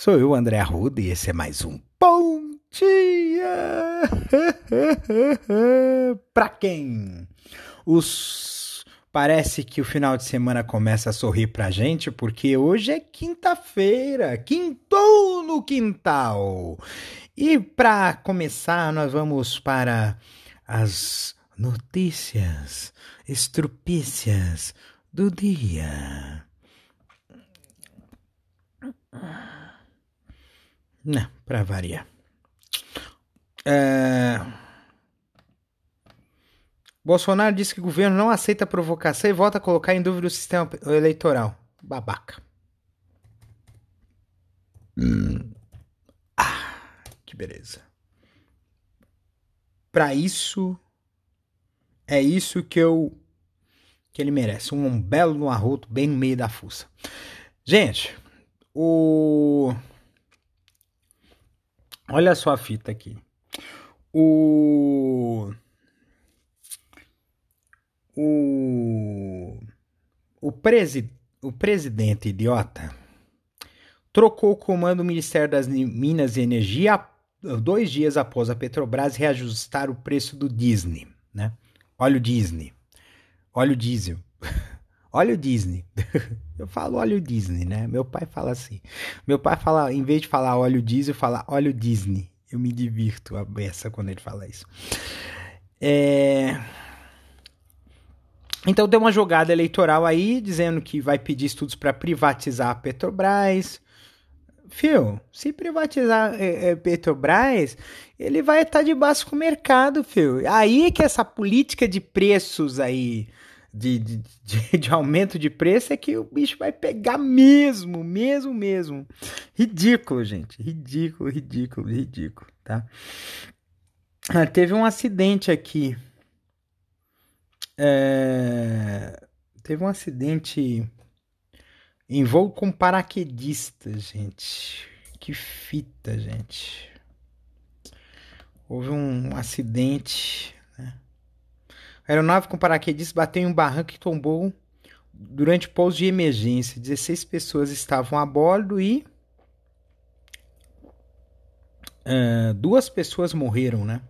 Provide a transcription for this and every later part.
Sou eu, André Arruda, e esse é mais um Bom Dia! pra quem? Os. Parece que o final de semana começa a sorrir pra gente, porque hoje é quinta-feira, quintou no quintal. E para começar, nós vamos para as notícias estrupícias do dia. Não, para variar. É... Bolsonaro disse que o governo não aceita provocação e volta a colocar em dúvida o sistema eleitoral. Babaca. Hum. Ah, que beleza. Para isso, é isso que eu que ele merece, um belo no arroto bem no meio da fuça. Gente, o Olha só a fita aqui. O o o, presi... o presidente idiota trocou o comando do Ministério das Minas e Energia dois dias após a Petrobras reajustar o preço do Disney, né? Óleo Disney. Óleo diesel. Óleo Disney. Eu falo óleo Disney, né? Meu pai fala assim. Meu pai fala, em vez de falar óleo diesel, fala óleo Disney. Eu me divirto a beça quando ele fala isso. É... Então tem uma jogada eleitoral aí dizendo que vai pedir estudos para privatizar a Petrobras. Fio, se privatizar é, é, Petrobras, ele vai estar de baixo com o mercado, fio. Aí que essa política de preços aí, de, de, de, aumento de preço, é que o bicho vai pegar mesmo, mesmo, mesmo. Ridículo, gente. Ridículo, ridículo, ridículo, tá? Ah, teve um acidente aqui. É... Teve um acidente em voo com paraquedista, gente. Que fita, gente. Houve um acidente. A aeronave com paraquedista bateu em um barranco e tombou durante pouso de emergência. 16 pessoas estavam a bordo e. Uh, duas pessoas morreram, né?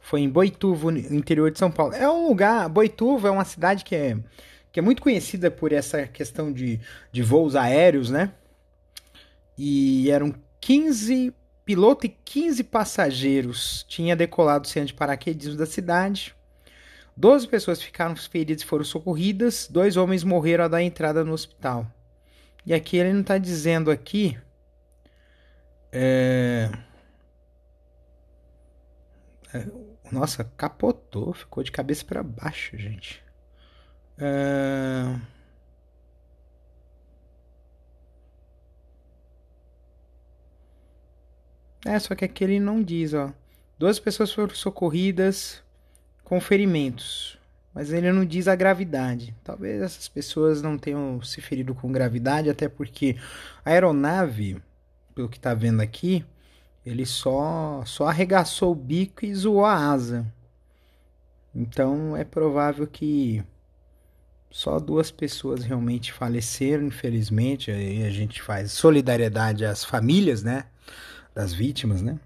Foi em Boituva, no interior de São Paulo. É um lugar. Boituva é uma cidade que é que é muito conhecida por essa questão de, de voos aéreos, né? E eram 15 piloto e 15 passageiros tinha decolado sem de paraquedismo da cidade. 12 pessoas ficaram feridas e foram socorridas. Dois homens morreram ao dar entrada no hospital. E aqui ele não está dizendo aqui. É... É... Nossa, capotou, ficou de cabeça para baixo, gente. É... é, só que aqui ele não diz, ó. Duas pessoas foram socorridas com ferimentos, mas ele não diz a gravidade. Talvez essas pessoas não tenham se ferido com gravidade, até porque a aeronave, pelo que tá vendo aqui, ele só só arregaçou o bico e zoou a asa. Então é provável que só duas pessoas realmente faleceram, infelizmente. Aí a gente faz solidariedade às famílias, né? Das vítimas, né?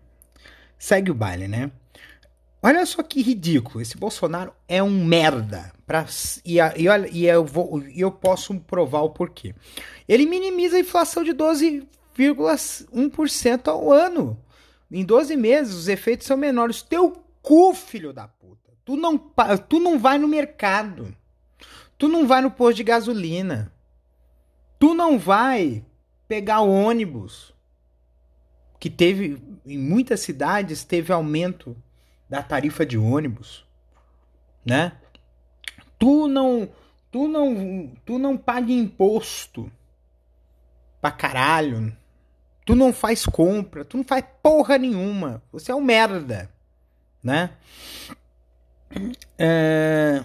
Segue o baile, né? Olha só que ridículo. Esse Bolsonaro é um merda. Pra, e, e, olha, e eu, vou, eu posso provar o porquê. Ele minimiza a inflação de 12,1% ao ano. Em 12 meses, os efeitos são menores. Teu cu, filho da puta. Tu não, tu não vai no mercado. Tu não vai no posto de gasolina. Tu não vai pegar ônibus. Que teve, em muitas cidades, teve aumento da tarifa de ônibus, né? Tu não, tu não, tu não paga imposto pra caralho. Tu não faz compra, tu não faz porra nenhuma. Você é um merda, né? É...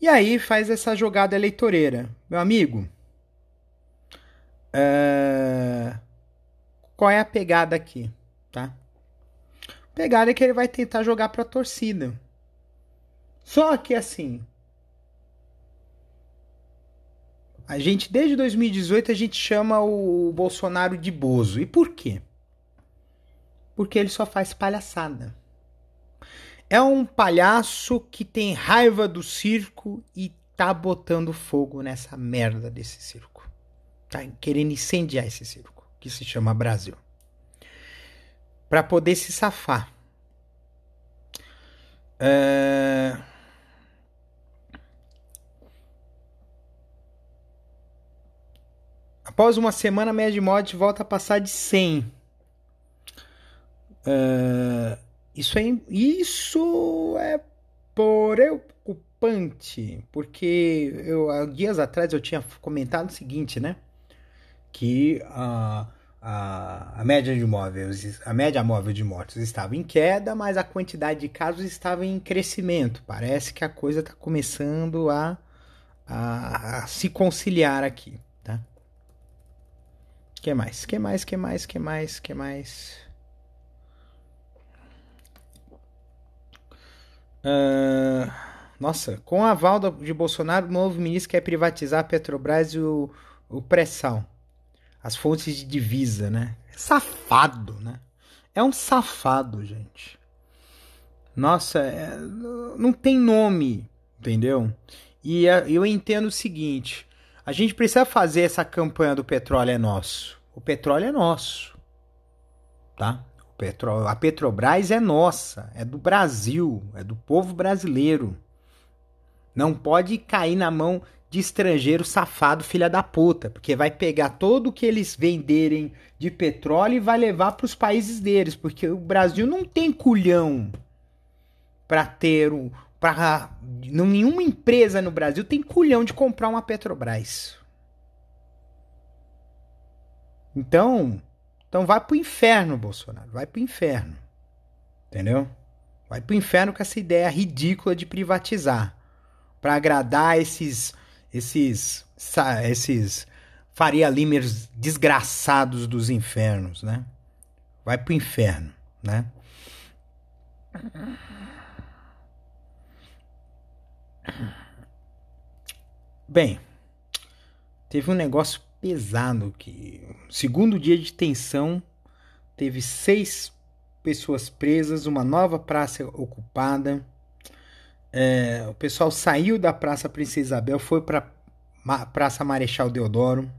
E aí faz essa jogada eleitoreira. Meu amigo, é... qual é a pegada aqui, tá? A pegada é que ele vai tentar jogar pra torcida. Só que assim, a gente desde 2018 a gente chama o Bolsonaro de Bozo. E por quê? Porque ele só faz palhaçada. É um palhaço que tem raiva do circo e tá botando fogo nessa merda desse circo. Tá querendo incendiar esse circo, que se chama Brasil. Para poder se safar. É... Após uma semana, a média de morte volta a passar de 100. É... Isso é, isso é preocupante, porque eu, dias atrás eu tinha comentado o seguinte, né? Que a, a, média de móveis, a média móvel de mortos estava em queda, mas a quantidade de casos estava em crescimento. Parece que a coisa está começando a, a, a, se conciliar aqui, tá? Que mais? Que mais? Que mais? Que mais? Que mais? Uh, nossa, com a aval de Bolsonaro, o novo ministro quer privatizar a Petrobras e o, o pré-sal. As fontes de divisa, né? Safado, né? É um safado, gente. Nossa, é, não tem nome, entendeu? E é, eu entendo o seguinte: a gente precisa fazer essa campanha do petróleo é nosso. O petróleo é nosso, tá? Petro... A Petrobras é nossa, é do Brasil, é do povo brasileiro. Não pode cair na mão de estrangeiro safado, filha da puta, porque vai pegar todo o que eles venderem de petróleo e vai levar para os países deles, porque o Brasil não tem culhão para ter um, para nenhuma empresa no Brasil tem culhão de comprar uma Petrobras. Então, então vai pro inferno, Bolsonaro. Vai pro inferno. Entendeu? Vai pro inferno com essa ideia ridícula de privatizar. para agradar esses. Esses. esses. Faria Limers desgraçados dos infernos, né? Vai pro inferno, né? Bem, teve um negócio pesado que segundo dia de tensão teve seis pessoas presas, uma nova praça ocupada. É, o pessoal saiu da Praça Princesa Isabel, foi para Praça Marechal Deodoro.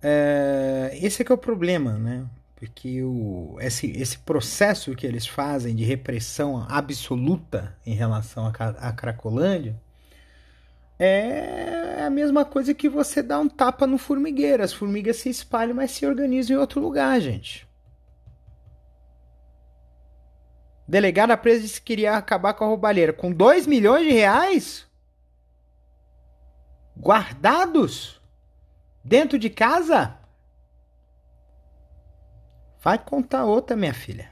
É, esse é que é o problema, né? Porque o, esse, esse processo que eles fazem de repressão absoluta em relação à Cracolândia é a mesma coisa que você dar um tapa no formigueiro. As formigas se espalham, mas se organizam em outro lugar, gente. Delegada presa disse que queria acabar com a roubalheira. Com 2 milhões de reais? Guardados? Dentro de casa? Vai contar outra, minha filha.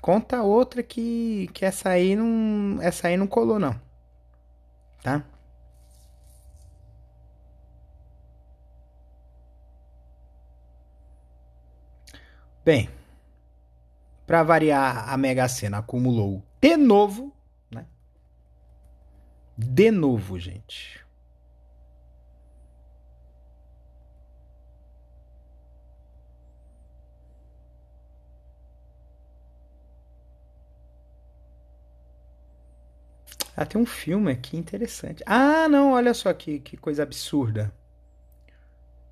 Conta outra que, que essa aí não. Essa aí não colou, não tá? Bem, para variar, a Mega Sena acumulou de novo, né? De novo, gente. Ah, tem um filme aqui interessante. Ah, não, olha só que, que coisa absurda.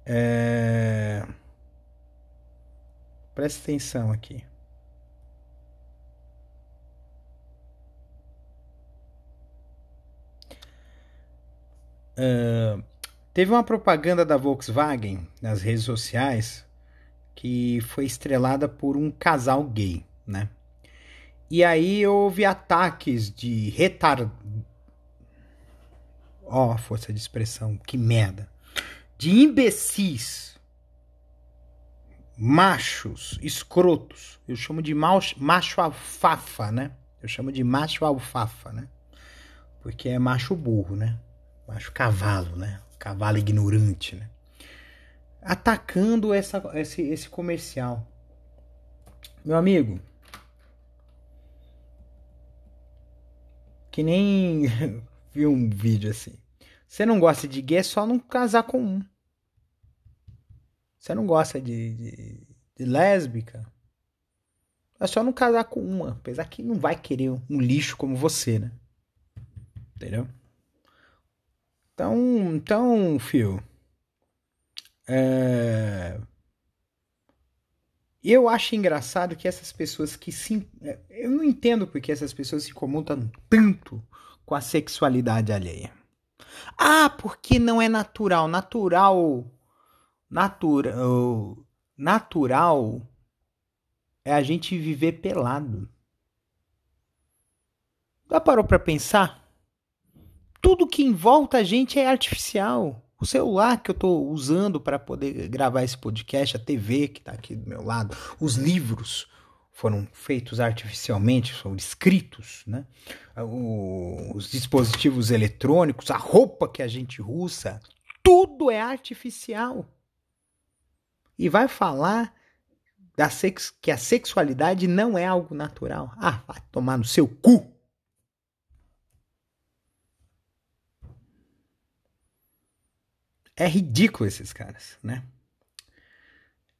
É... Presta atenção aqui. Uh, teve uma propaganda da Volkswagen nas redes sociais que foi estrelada por um casal gay, né? E aí houve ataques de retard... Ó, oh, força de expressão, que merda. De imbecis. machos escrotos. Eu chamo de macho, macho alfafa, né? Eu chamo de macho alfafa, né? Porque é macho burro, né? Macho cavalo, né? Cavalo ignorante, né? Atacando essa, esse, esse comercial. Meu amigo, que nem vi um vídeo assim. Você não gosta de gay, é só não casar com um. Você não gosta de, de, de lésbica, é só não casar com uma. Apesar que não vai querer um lixo como você, né? Entendeu? Então, então, fio. É... Eu acho engraçado que essas pessoas que se. É, eu não entendo porque essas pessoas se incomodam tanto com a sexualidade alheia. Ah, porque não é natural. Natural. Natural. Natural é a gente viver pelado. Já parou para pensar? Tudo que em volta a gente é artificial. O celular que eu estou usando para poder gravar esse podcast, a TV que está aqui do meu lado, os livros foram feitos artificialmente, foram escritos, né? os dispositivos eletrônicos, a roupa que a gente usa, tudo é artificial. E vai falar da sex, que a sexualidade não é algo natural. Ah, vai tomar no seu cu. É ridículo esses caras, né?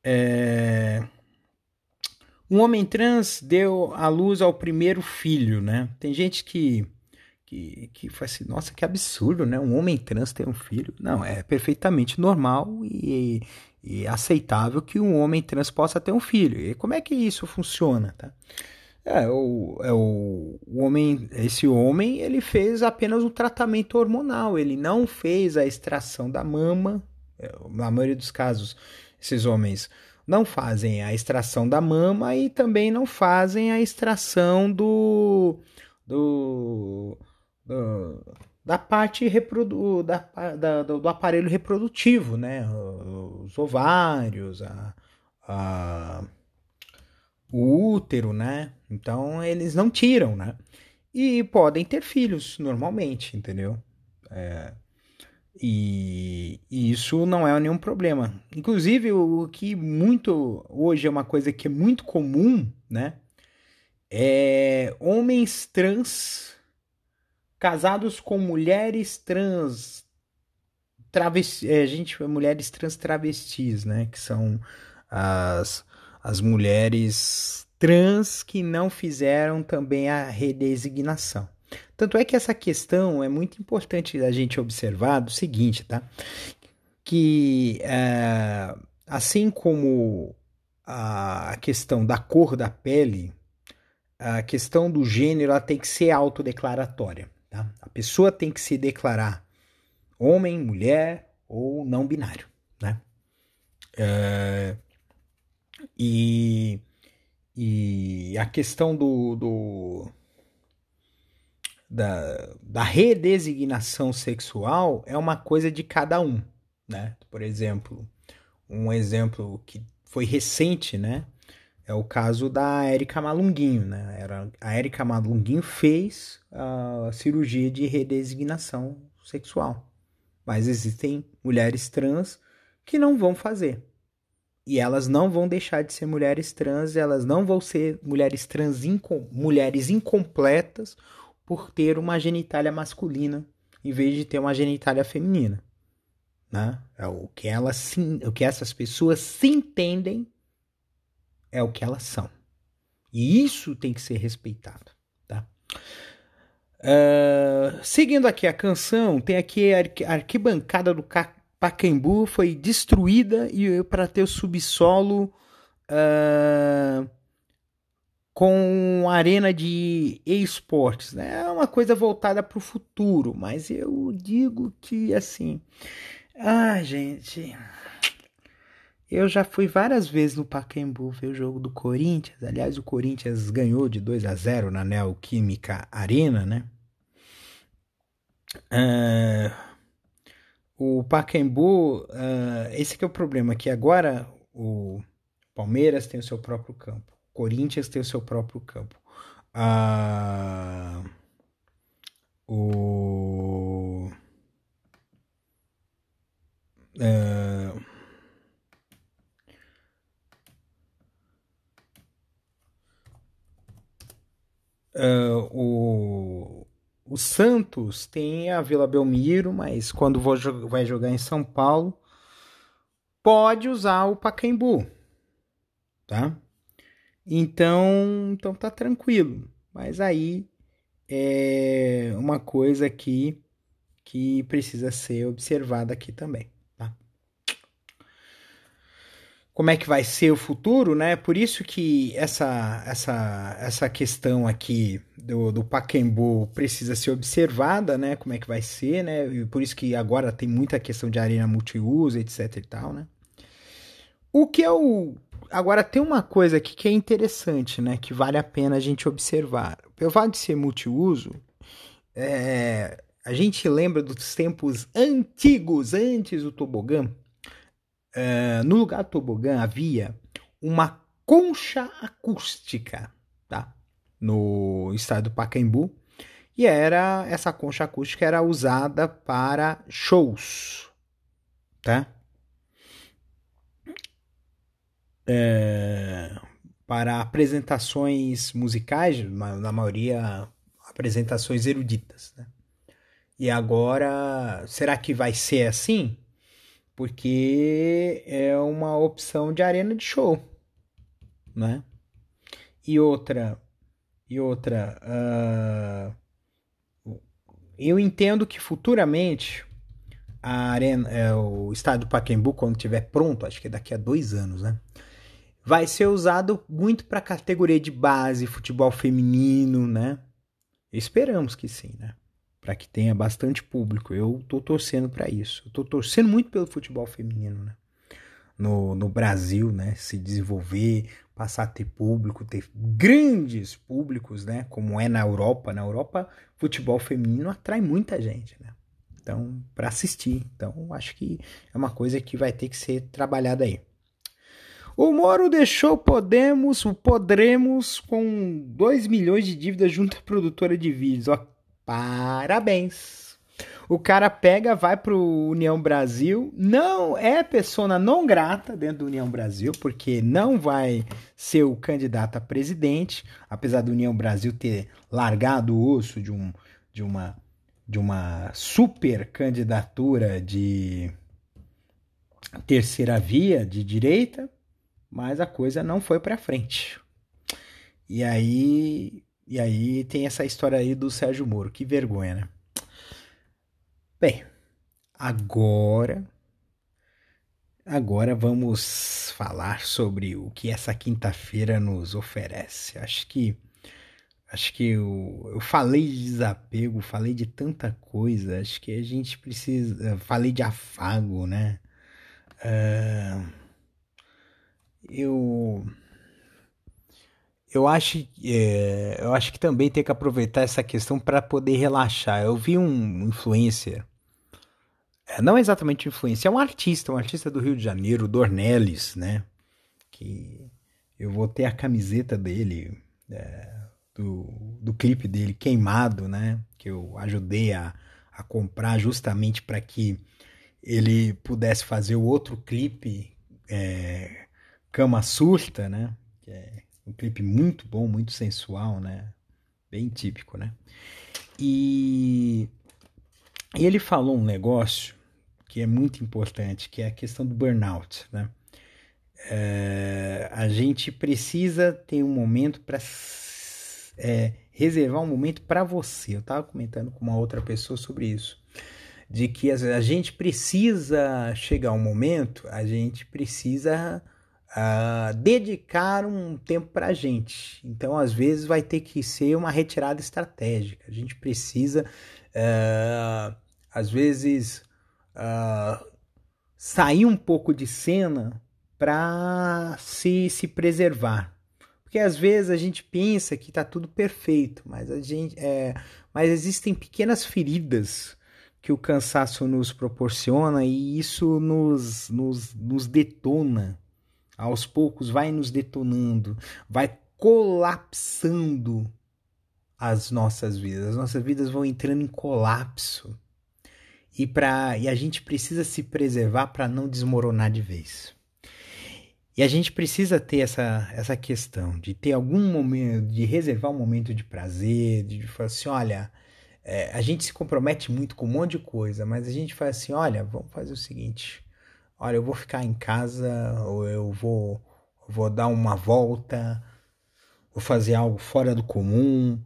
É... Um homem trans deu à luz ao primeiro filho, né? Tem gente que que, que fala assim, nossa, que absurdo, né? Um homem trans ter um filho. Não, é perfeitamente normal e, e aceitável que um homem trans possa ter um filho. E como é que isso funciona, tá? É, o, é o, o homem, esse homem, ele fez apenas um tratamento hormonal, ele não fez a extração da mama. É, na maioria dos casos, esses homens não fazem a extração da mama e também não fazem a extração do, do, do da parte reprodu da, da, do aparelho reprodutivo, né? Os ovários, a, a, o útero, né? Então eles não tiram, né? E podem ter filhos normalmente, entendeu? É, e, isso não é nenhum problema. Inclusive, o que muito hoje é uma coisa que é muito comum, né? É homens trans casados com mulheres trans travesti, é, gente, mulheres trans travestis, né, que são as, as mulheres trans que não fizeram também a redesignação. Tanto é que essa questão é muito importante a gente observar do seguinte, tá? Que é, assim como a questão da cor da pele, a questão do gênero ela tem que ser autodeclaratória. Tá? A pessoa tem que se declarar homem, mulher ou não binário. Né? É, e, e a questão do, do da, da redesignação sexual é uma coisa de cada um. Né? Por exemplo, um exemplo que foi recente, né? É o caso da Érica Malunguinho, né? Era, a Érica Malunguinho fez a cirurgia de redesignação sexual. Mas existem mulheres trans que não vão fazer. E elas não vão deixar de ser mulheres trans, elas não vão ser mulheres trans, mulheres incompletas por ter uma genitália masculina em vez de ter uma genitália feminina. Né? É o que elas o que essas pessoas se entendem é o que elas são. E isso tem que ser respeitado. Tá? Uh, seguindo aqui a canção, tem aqui a arquibancada do Pacaembu foi destruída e para ter o subsolo uh, com arena de esportes, né? É uma coisa voltada para o futuro, mas eu digo que assim, ah, gente, eu já fui várias vezes no Pacaembu ver o jogo do Corinthians. Aliás, o Corinthians ganhou de 2 a 0 na Neoquímica Arena, né? Uh, o Pacaembu, uh, esse que é o problema, que agora o Palmeiras tem o seu próprio campo. Corinthians tem o seu próprio campo. Ah, o. Uh, o, o Santos tem a Vila Belmiro, mas quando vai jogar em São Paulo, pode usar o Pacaembu, tá? Então, então tá tranquilo. Mas aí é uma coisa aqui que precisa ser observada aqui também como é que vai ser o futuro, né? Por isso que essa, essa, essa questão aqui do, do Pacaembu precisa ser observada, né? Como é que vai ser, né? E por isso que agora tem muita questão de arena multiuso, etc e tal, né? O que é o... Agora tem uma coisa aqui que é interessante, né? Que vale a pena a gente observar. Pelo fato de ser multiuso, é... a gente lembra dos tempos antigos, antes do tobogã, é, no lugar do tobogã havia uma concha acústica, tá? No estado do Pacaembu. E era essa concha acústica era usada para shows, tá? É, para apresentações musicais, na maioria apresentações eruditas, né? E agora, será que vai ser assim? Porque é uma opção de arena de show, né? E outra, e outra, uh, eu entendo que futuramente a arena, é, o estádio do Pacaembu, quando estiver pronto, acho que daqui a dois anos, né? Vai ser usado muito para categoria de base, futebol feminino, né? Esperamos que sim, né? Para que tenha bastante público. Eu estou torcendo para isso. Estou torcendo muito pelo futebol feminino, né? No, no Brasil, né? Se desenvolver, passar a ter público, ter grandes públicos, né? Como é na Europa. Na Europa, futebol feminino atrai muita gente, né? Então, para assistir. Então, acho que é uma coisa que vai ter que ser trabalhada aí. O Moro deixou Podemos, o Podremos com 2 milhões de dívidas junto à produtora de vídeos. Ó, Parabéns. O cara pega, vai pro União Brasil, não é persona não grata dentro do União Brasil, porque não vai ser o candidato a presidente, apesar do União Brasil ter largado o osso de, um, de uma de uma super candidatura de terceira via de direita, mas a coisa não foi para frente. E aí e aí tem essa história aí do Sérgio Moro. Que vergonha, né? Bem, agora. Agora vamos falar sobre o que essa quinta-feira nos oferece. Acho que. Acho que eu, eu falei de desapego, falei de tanta coisa. Acho que a gente precisa. Falei de afago, né? Uh, eu eu acho, é, eu acho que também tem que aproveitar essa questão para poder relaxar. Eu vi um influencer, é, não exatamente influencer, é um artista, um artista do Rio de Janeiro, Dornelles, né? Que eu vou ter a camiseta dele, é, do, do clipe dele, Queimado, né? Que eu ajudei a, a comprar justamente para que ele pudesse fazer o outro clipe, é, Cama Surta, né? Que é um clipe muito bom, muito sensual, né? Bem típico, né? E, ele falou um negócio que é muito importante, que é a questão do burnout, né? É, a gente precisa ter um momento para é, reservar um momento para você. Eu estava comentando com uma outra pessoa sobre isso, de que a gente precisa chegar um momento, a gente precisa uh, dedicar um tempo para a gente. Então, às vezes, vai ter que ser uma retirada estratégica. A gente precisa, uh, às vezes, uh, sair um pouco de cena para se, se preservar. Porque às vezes a gente pensa que está tudo perfeito, mas a gente é, mas existem pequenas feridas que o cansaço nos proporciona e isso nos, nos, nos detona aos poucos vai nos detonando, vai colapsando as nossas vidas. As nossas vidas vão entrando em colapso. E, pra, e a gente precisa se preservar para não desmoronar de vez. E a gente precisa ter essa, essa questão de ter algum momento, de reservar um momento de prazer, de, de falar assim: olha, é, a gente se compromete muito com um monte de coisa, mas a gente faz assim: olha, vamos fazer o seguinte: olha, eu vou ficar em casa, ou eu vou, vou dar uma volta, vou fazer algo fora do comum,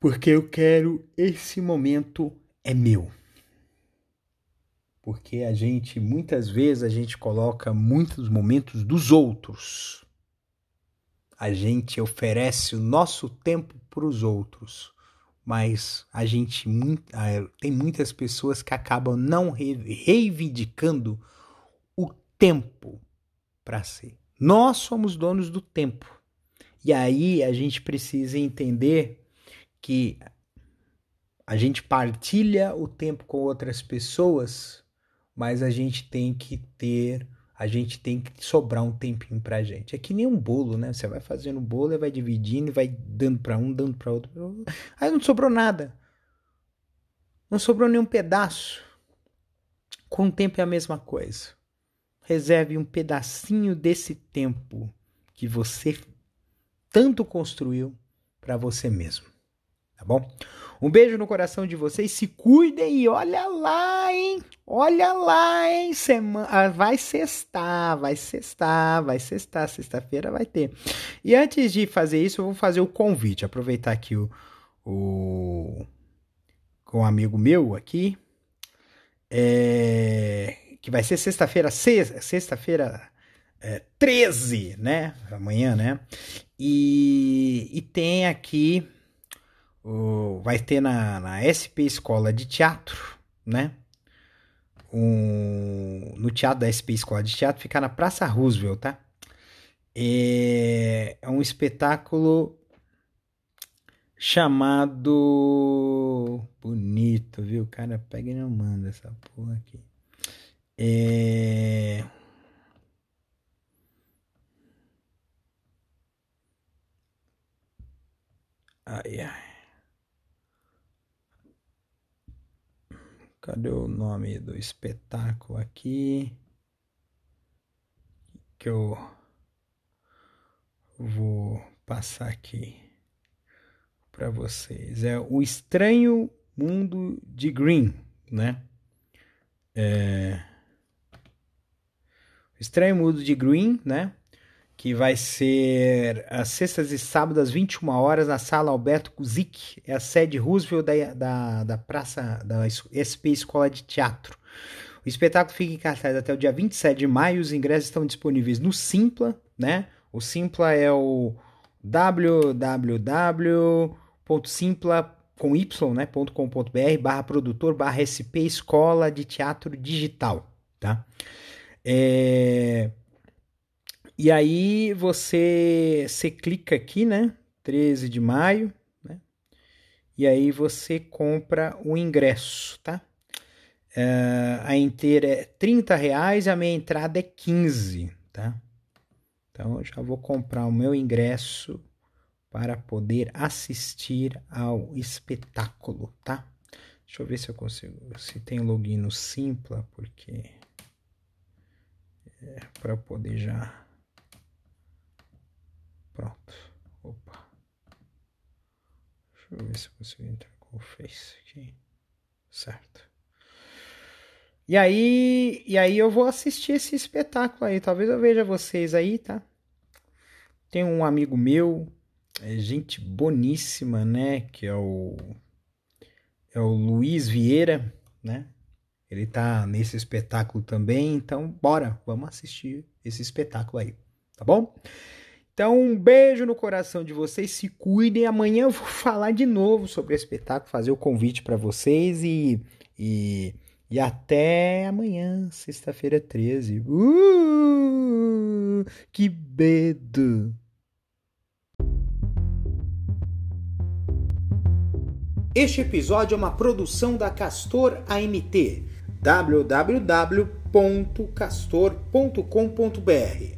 porque eu quero esse momento é meu. Porque a gente muitas vezes a gente coloca muitos momentos dos outros. A gente oferece o nosso tempo para os outros, mas a gente tem muitas pessoas que acabam não reivindicando o tempo para si. Nós somos donos do tempo. E aí a gente precisa entender que a gente partilha o tempo com outras pessoas, mas a gente tem que ter, a gente tem que sobrar um tempinho pra gente. É que nem um bolo, né? Você vai fazendo bolo e vai dividindo e vai dando para um, dando para outro. Aí não sobrou nada. Não sobrou nenhum pedaço. Com o tempo é a mesma coisa. Reserve um pedacinho desse tempo que você tanto construiu para você mesmo tá bom? Um beijo no coração de vocês, se cuidem e olha lá, hein? Olha lá, hein? Semana... Ah, vai sextar, vai sextar, vai sextar, sexta-feira vai ter. E antes de fazer isso, eu vou fazer o convite, aproveitar aqui o, o... com um amigo meu aqui, é... que vai ser sexta-feira, sexta-feira é, 13, né? Amanhã, né? E, e tem aqui vai ter na, na SP Escola de Teatro, né? Um, no teatro da SP Escola de Teatro, fica na Praça Roosevelt, tá? É, é um espetáculo chamado. Bonito, viu? O cara pega e não manda essa porra aqui. É. Ai, ai. Cadê o nome do espetáculo aqui? Que eu vou passar aqui para vocês. É o Estranho Mundo de Green, né? É... O Estranho Mundo de Green, né? Que vai ser às sextas e sábados, às 21 horas, na sala Alberto Kuzik, é a sede Roosevelt da, da, da Praça da SP Escola de Teatro. O espetáculo fica em cartaz até o dia 27 de maio, os ingressos estão disponíveis no Simpla, né? O Simpla é o www.simpla com y, né, barra produtor barra SP Escola de Teatro Digital, tá? É... E aí você, você clica aqui, né? 13 de maio, né? E aí você compra o ingresso, tá? Uh, a inteira é 30 reais, a minha entrada é 15, tá? Então eu já vou comprar o meu ingresso para poder assistir ao espetáculo, tá? Deixa eu ver se eu consigo, se tem login no Simpla, porque é, para poder já Pronto. Opa. Deixa eu ver se eu consigo entrar com o Face aqui. Certo. E aí, e aí eu vou assistir esse espetáculo aí. Talvez eu veja vocês aí, tá? Tem um amigo meu, é gente boníssima, né? Que é o é o Luiz Vieira, né? Ele tá nesse espetáculo também, então bora, vamos assistir esse espetáculo aí, tá bom? Então, um beijo no coração de vocês, se cuidem. Amanhã eu vou falar de novo sobre o espetáculo, fazer o convite para vocês e, e, e até amanhã, sexta-feira 13. Uh, que medo! Este episódio é uma produção da Castor AMT. www www.castor.com.br.